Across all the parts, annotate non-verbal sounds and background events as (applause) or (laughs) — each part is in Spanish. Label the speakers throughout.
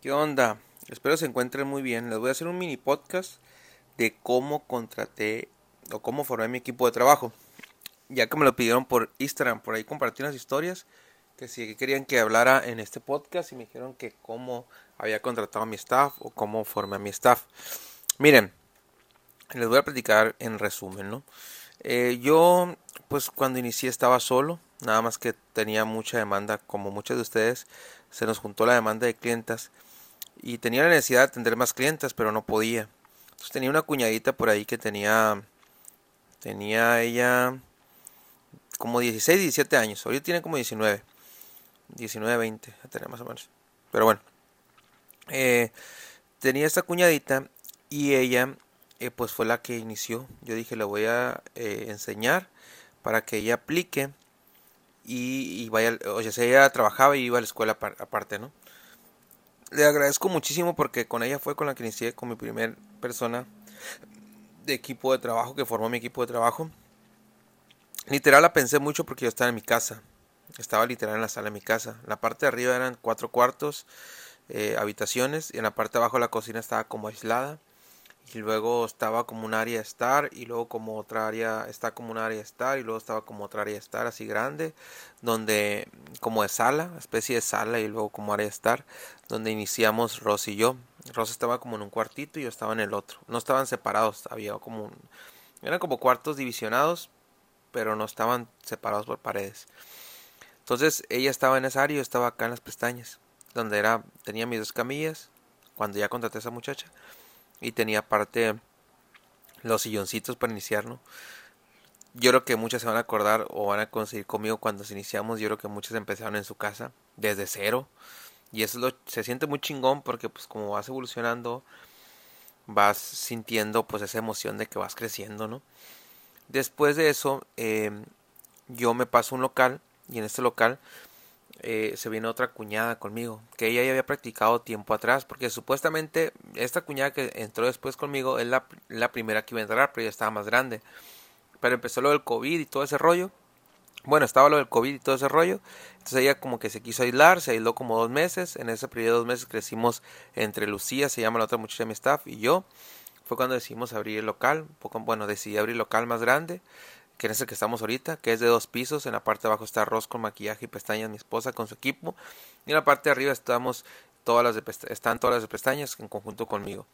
Speaker 1: ¿Qué onda? Espero se encuentren muy bien. Les voy a hacer un mini podcast de cómo contraté o cómo formé mi equipo de trabajo. Ya que me lo pidieron por Instagram, por ahí compartí unas historias que si querían que hablara en este podcast y me dijeron que cómo había contratado a mi staff o cómo formé a mi staff. Miren, les voy a platicar en resumen, ¿no? Eh, yo, pues cuando inicié estaba solo, nada más que tenía mucha demanda, como muchos de ustedes, se nos juntó la demanda de clientas y tenía la necesidad de atender más clientes, pero no podía. Entonces tenía una cuñadita por ahí que tenía, tenía ella como 16, 17 años, ahorita tiene como 19, 19, 20, tener más o menos. Pero bueno, eh, tenía esta cuñadita y ella eh, pues fue la que inició. Yo dije, le voy a eh, enseñar para que ella aplique y, vaya, o sea, ella trabajaba y iba a la escuela aparte, ¿no? Le agradezco muchísimo porque con ella fue con la que inicié con mi primer persona de equipo de trabajo, que formó mi equipo de trabajo. Literal la pensé mucho porque yo estaba en mi casa. Estaba literal en la sala de mi casa. la parte de arriba eran cuatro cuartos, eh, habitaciones, y en la parte de abajo la cocina estaba como aislada y luego estaba como un área estar y luego como otra área está como un área estar y luego estaba como otra área estar así grande donde como de sala especie de sala y luego como área estar donde iniciamos Ross y yo. Ross estaba como en un cuartito y yo estaba en el otro. No estaban separados había como un, eran como cuartos divisionados pero no estaban separados por paredes. Entonces ella estaba en esa área y yo estaba acá en las pestañas donde era tenía mis dos camillas cuando ya contraté a esa muchacha y tenía aparte los silloncitos para iniciar, ¿no? Yo creo que muchas se van a acordar o van a conseguir conmigo cuando iniciamos. Yo creo que muchas empezaron en su casa desde cero. Y eso lo, se siente muy chingón porque pues como vas evolucionando, vas sintiendo pues esa emoción de que vas creciendo, ¿no? Después de eso, em, yo me paso a un local y en este local eh, se viene otra cuñada conmigo, que ella ya había practicado tiempo atrás, porque supuestamente esta cuñada que entró después conmigo es la, la primera que iba a entrar, pero ya estaba más grande. Pero empezó lo del COVID y todo ese rollo. Bueno, estaba lo del COVID y todo ese rollo. Entonces ella como que se quiso aislar, se aisló como dos meses. En ese periodo de dos meses crecimos entre Lucía, se llama la otra muchacha de mi staff, y yo. Fue cuando decidimos abrir el local. Poco, bueno, decidí abrir el local más grande que es el que estamos ahorita, que es de dos pisos. En la parte de abajo está arroz con maquillaje y pestañas, mi esposa con su equipo. Y en la parte de arriba estamos todas las de están todas las de pestañas en conjunto conmigo.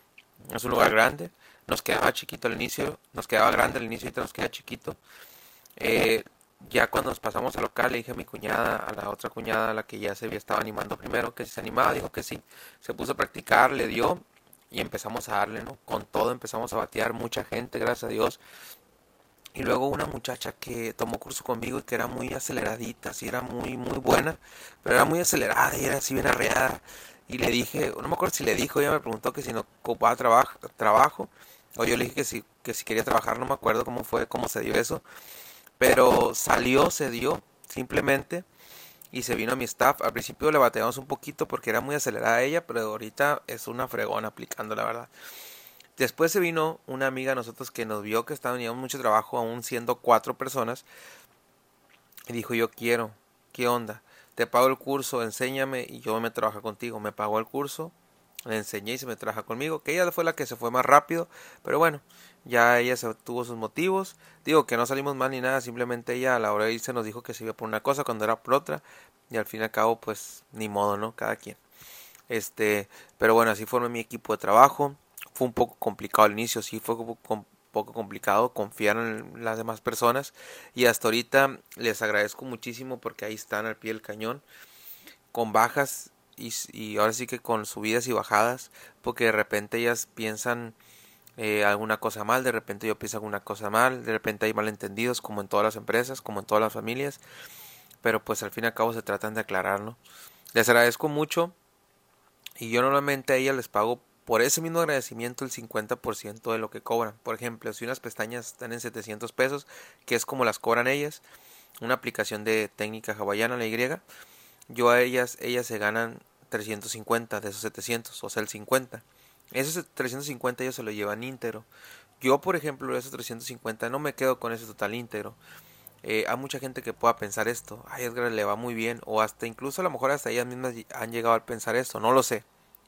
Speaker 1: Es un lugar grande, nos quedaba chiquito al inicio, nos quedaba grande al inicio y nos queda chiquito. Eh, ya cuando nos pasamos al local le dije a mi cuñada, a la otra cuñada, a la que ya se había estado animando primero, que si se animaba, dijo que sí. Se puso a practicar, le dio y empezamos a darle, ¿no? Con todo empezamos a batear, mucha gente, gracias a Dios. Y luego una muchacha que tomó curso conmigo y que era muy aceleradita, sí era muy, muy buena, pero era muy acelerada y era así bien arreada. Y le dije, no me acuerdo si le dijo, ella me preguntó que si no ocupaba trabajo, trabajo, o yo le dije que si, que si quería trabajar, no me acuerdo cómo fue, cómo se dio eso. Pero salió, se dio, simplemente, y se vino a mi staff. Al principio le bateamos un poquito porque era muy acelerada ella, pero ahorita es una fregona aplicando, la verdad. Después se vino una amiga de nosotros que nos vio que teníamos mucho trabajo, aún siendo cuatro personas, y dijo, yo quiero, ¿qué onda? Te pago el curso, enséñame y yo me trabajo contigo. Me pagó el curso, le enseñé y se me trabaja conmigo, que ella fue la que se fue más rápido, pero bueno, ya ella se tuvo sus motivos. Digo que no salimos mal ni nada, simplemente ella a la hora de irse nos dijo que se iba por una cosa cuando era por otra, y al fin y al cabo, pues ni modo, ¿no? Cada quien. Este, pero bueno, así formé mi equipo de trabajo fue un poco complicado al inicio, sí fue un poco complicado confiar en las demás personas y hasta ahorita les agradezco muchísimo porque ahí están al pie del cañón con bajas y, ahora sí que con subidas y bajadas porque de repente ellas piensan eh, alguna cosa mal, de repente yo pienso alguna cosa mal, de repente hay malentendidos como en todas las empresas, como en todas las familias, pero pues al fin y al cabo se tratan de aclararlo. Les agradezco mucho y yo normalmente a ellas les pago por ese mismo agradecimiento el 50% de lo que cobran. Por ejemplo, si unas pestañas están en 700 pesos, que es como las cobran ellas, una aplicación de técnica hawaiana, la Y, yo a ellas, ellas se ganan 350 de esos 700, o sea, el 50. Esos 350 ellos se lo llevan íntegro. Yo, por ejemplo, esos 350 no me quedo con ese total íntegro. Eh, hay mucha gente que pueda pensar esto, ay Edgar le va muy bien, o hasta incluso a lo mejor hasta ellas mismas han llegado a pensar esto, no lo sé,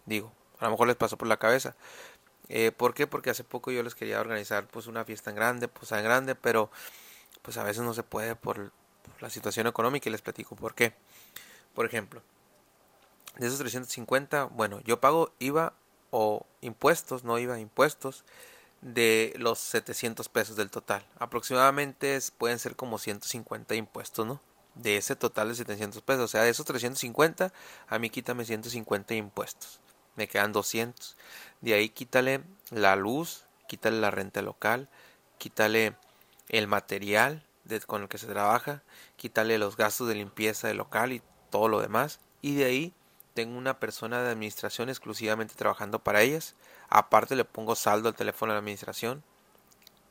Speaker 1: digo, a lo mejor les pasó por la cabeza. Eh, ¿Por qué? Porque hace poco yo les quería organizar pues una fiesta en grande, pues en grande, pero pues a veces no se puede por, la situación económica y les platico por qué. Por ejemplo, de esos 350, bueno, yo pago IVA o impuestos, no IVA, impuestos de los 700 pesos del total. Aproximadamente pueden ser como 150 impuestos, ¿no? De ese total de 700 pesos. O sea, de esos 350, a mí quítame 150 impuestos. Me quedan 200. De ahí quítale la luz, quítale la renta local, quítale el material con el que se trabaja, quítale los gastos de limpieza del local y todo lo demás. Y de ahí tengo una persona de administración exclusivamente trabajando para ellas. Aparte le pongo saldo al teléfono de la administración.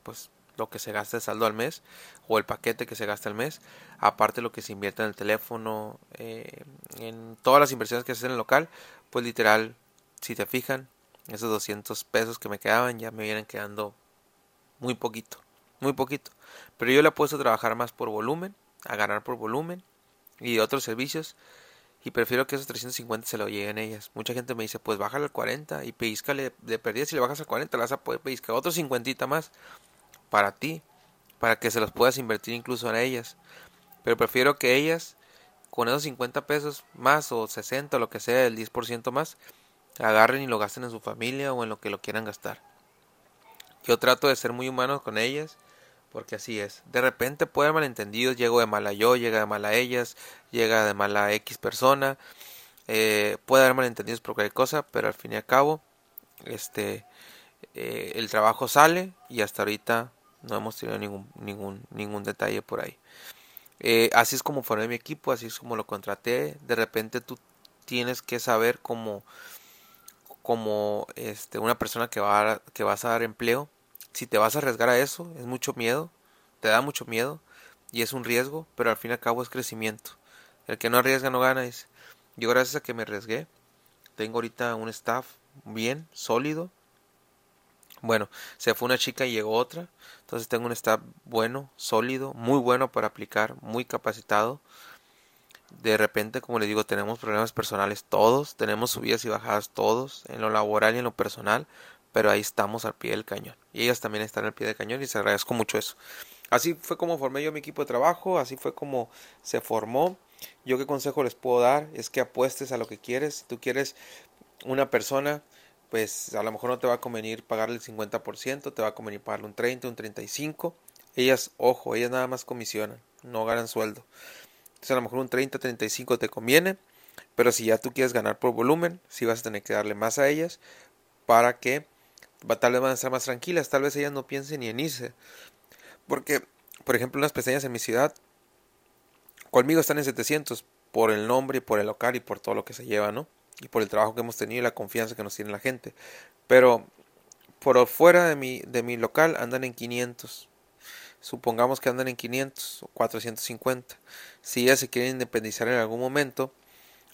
Speaker 1: Pues lo que se gasta de saldo al mes o el paquete que se gasta al mes. Aparte lo que se invierte en el teléfono, eh, en todas las inversiones que se hacen en el local. Pues literal, si te fijan, esos 200 pesos que me quedaban ya me vienen quedando muy poquito muy poquito. Pero yo le he puesto a trabajar más por volumen, a ganar por volumen y otros servicios. Y prefiero que esos 350 se lo lleguen ellas. Mucha gente me dice, pues bájale al 40 y pellizcale de perdida. Si le bajas al 40, le vas a poder pellizcar otros 50 más para ti, para que se los puedas invertir incluso en ellas. Pero prefiero que ellas, con esos 50 pesos más o 60 o lo que sea, el 10% más, agarren y lo gasten en su familia o en lo que lo quieran gastar. Yo trato de ser muy humano con ellas porque así es. De repente puede haber malentendidos, llego de mala yo, llega de mala ellas, llega de mala X persona, eh, puede haber malentendidos por cualquier cosa, pero al fin y al cabo, este, eh, el trabajo sale y hasta ahorita no hemos tenido ningún, ningún, ningún detalle por ahí. Eh, así es como formé mi equipo, así es como lo contraté. De repente tú tienes que saber como, como este, una persona que, va que vas a dar empleo, si te vas a arriesgar a eso, es mucho miedo, te da mucho miedo y es un riesgo, pero al fin y al cabo es crecimiento. El que no arriesga no gana. Yo gracias a que me arriesgué, tengo ahorita un staff bien, sólido. Bueno, se fue una chica y llegó otra, entonces tengo un staff bueno, sólido, muy bueno para aplicar, muy capacitado. De repente, como les digo, tenemos problemas personales todos, tenemos subidas y bajadas todos, en lo laboral y en lo personal, pero ahí estamos al pie del cañón. Y ellas también están al pie del cañón y se agradezco mucho eso. Así fue como formé yo mi equipo de trabajo, así fue como se formó. Yo qué consejo les puedo dar es que apuestes a lo que quieres. Si tú quieres una persona, pues a lo mejor no te va a convenir pagarle el 50%, te va a convenir pagarle un 30, un 35. Ellas, ojo, ellas nada más comisionan, no ganan sueldo. Entonces a lo mejor un 30, 35 te conviene, pero si ya tú quieres ganar por volumen, si vas a tener que darle más a ellas para que tal vez van a estar más tranquilas, tal vez ellas no piensen ni en irse. Porque, por ejemplo, unas pestañas en mi ciudad, conmigo están en 700 por el nombre y por el local y por todo lo que se lleva, ¿no? Y por el trabajo que hemos tenido y la confianza que nos tiene la gente. Pero por fuera de mi, de mi local andan en 500. Supongamos que andan en 500 o 450. Si ellas se quieren independizar en algún momento,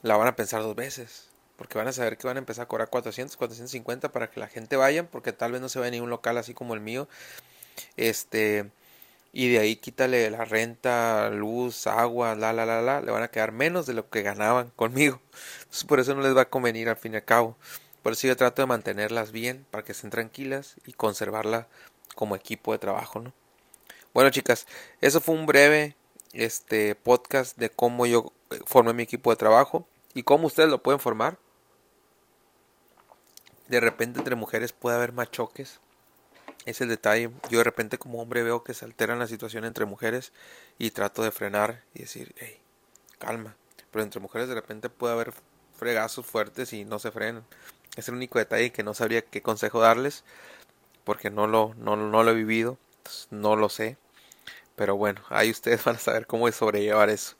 Speaker 1: la van a pensar dos veces porque van a saber que van a empezar a cobrar 400, 450 para que la gente vaya, porque tal vez no se vaya ni un local así como el mío. Este, y de ahí quítale la renta, luz, agua, la, la, la, la, le van a quedar menos de lo que ganaban (laughs) conmigo. Entonces, por eso no les va a convenir al fin y al cabo. Por eso yo trato de mantenerlas bien, para que estén tranquilas y conservarla como equipo de trabajo, ¿no? Bueno, chicas, eso fue un breve este podcast de cómo yo formé mi equipo de trabajo y cómo ustedes lo pueden formar de repente entre mujeres puede haber más choques. Es el detalle. Yo de repente como hombre veo que se alteran la situación entre mujeres y trato de frenar y decir, hey, calma. Pero entre mujeres de repente puede haber fregazos fuertes y no se frenan. Es el único detalle que no sabría qué consejo darles porque no lo, no, no lo he vivido, no lo sé. Pero bueno, ahí ustedes (laughs) van a saber cómo sobrellevar eso.